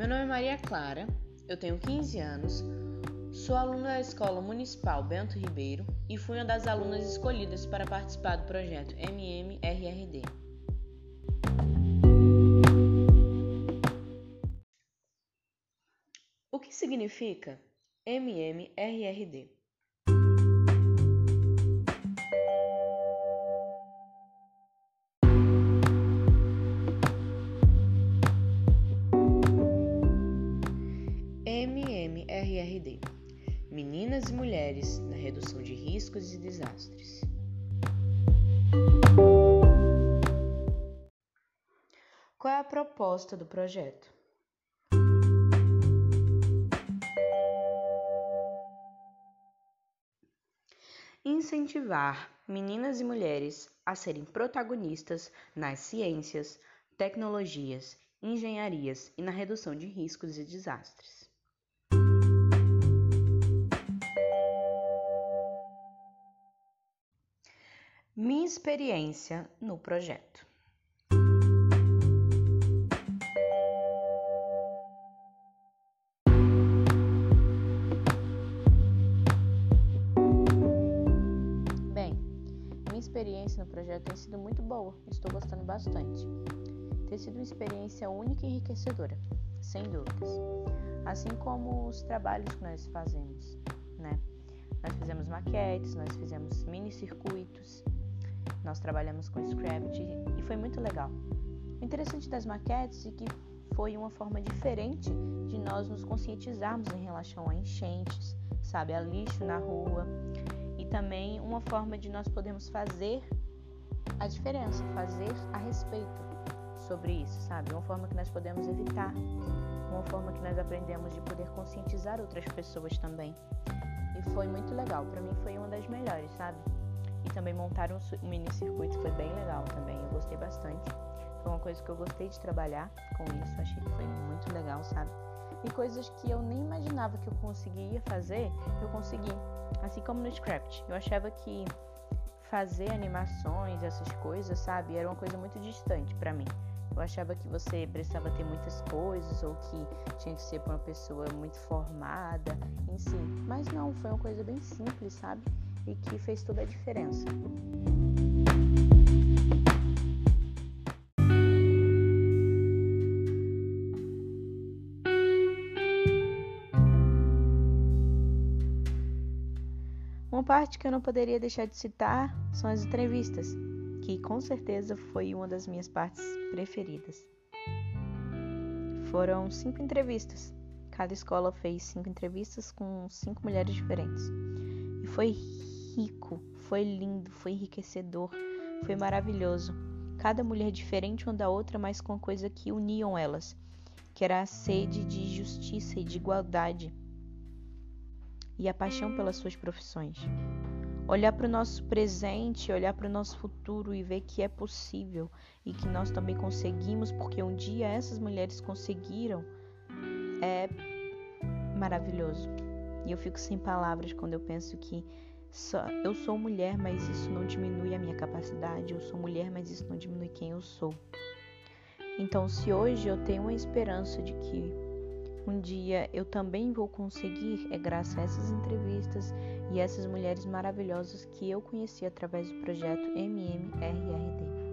Meu nome é Maria Clara, eu tenho 15 anos, sou aluna da Escola Municipal Bento Ribeiro e fui uma das alunas escolhidas para participar do projeto MMRRD. O que significa MMRRD? MMRRD Meninas e Mulheres na Redução de Riscos e Desastres. Qual é a proposta do projeto? Incentivar meninas e mulheres a serem protagonistas nas ciências, tecnologias, engenharias e na redução de riscos e desastres. Experiência no projeto. Bem, minha experiência no projeto tem sido muito boa, estou gostando bastante. Tem sido uma experiência única e enriquecedora, sem dúvidas. Assim como os trabalhos que nós fazemos, né? Nós fizemos maquetes, nós fizemos mini circuitos, nós trabalhamos com Scrapt e foi muito legal. O interessante das maquetes é que foi uma forma diferente de nós nos conscientizarmos em relação a enchentes, sabe, a lixo na rua e também uma forma de nós podermos fazer a diferença, fazer a respeito sobre isso, sabe? Uma forma que nós podemos evitar, uma forma que nós aprendemos de poder conscientizar outras pessoas também. E foi muito legal, para mim foi uma das melhores, sabe? E também montar um mini circuito foi bem legal também, eu gostei bastante. Foi uma coisa que eu gostei de trabalhar com isso, achei que foi muito legal, sabe? E coisas que eu nem imaginava que eu conseguiria fazer, eu consegui. Assim como no Scrapt. Eu achava que fazer animações, essas coisas, sabe, era uma coisa muito distante para mim. Eu achava que você precisava ter muitas coisas ou que tinha que ser para uma pessoa muito formada em si. Mas não, foi uma coisa bem simples, sabe? E que fez toda a diferença. Uma parte que eu não poderia deixar de citar são as entrevistas, que com certeza foi uma das minhas partes preferidas. Foram cinco entrevistas. Cada escola fez cinco entrevistas com cinco mulheres diferentes. E foi rico, foi lindo, foi enriquecedor, foi maravilhoso. Cada mulher diferente uma da outra, mas com coisa que uniam elas, que era a sede de justiça e de igualdade e a paixão pelas suas profissões. Olhar para o nosso presente, olhar para o nosso futuro e ver que é possível e que nós também conseguimos, porque um dia essas mulheres conseguiram, é maravilhoso. E eu fico sem palavras quando eu penso que eu sou mulher, mas isso não diminui a minha capacidade. Eu sou mulher, mas isso não diminui quem eu sou. Então, se hoje eu tenho uma esperança de que um dia eu também vou conseguir, é graças a essas entrevistas e essas mulheres maravilhosas que eu conheci através do projeto MMRRD.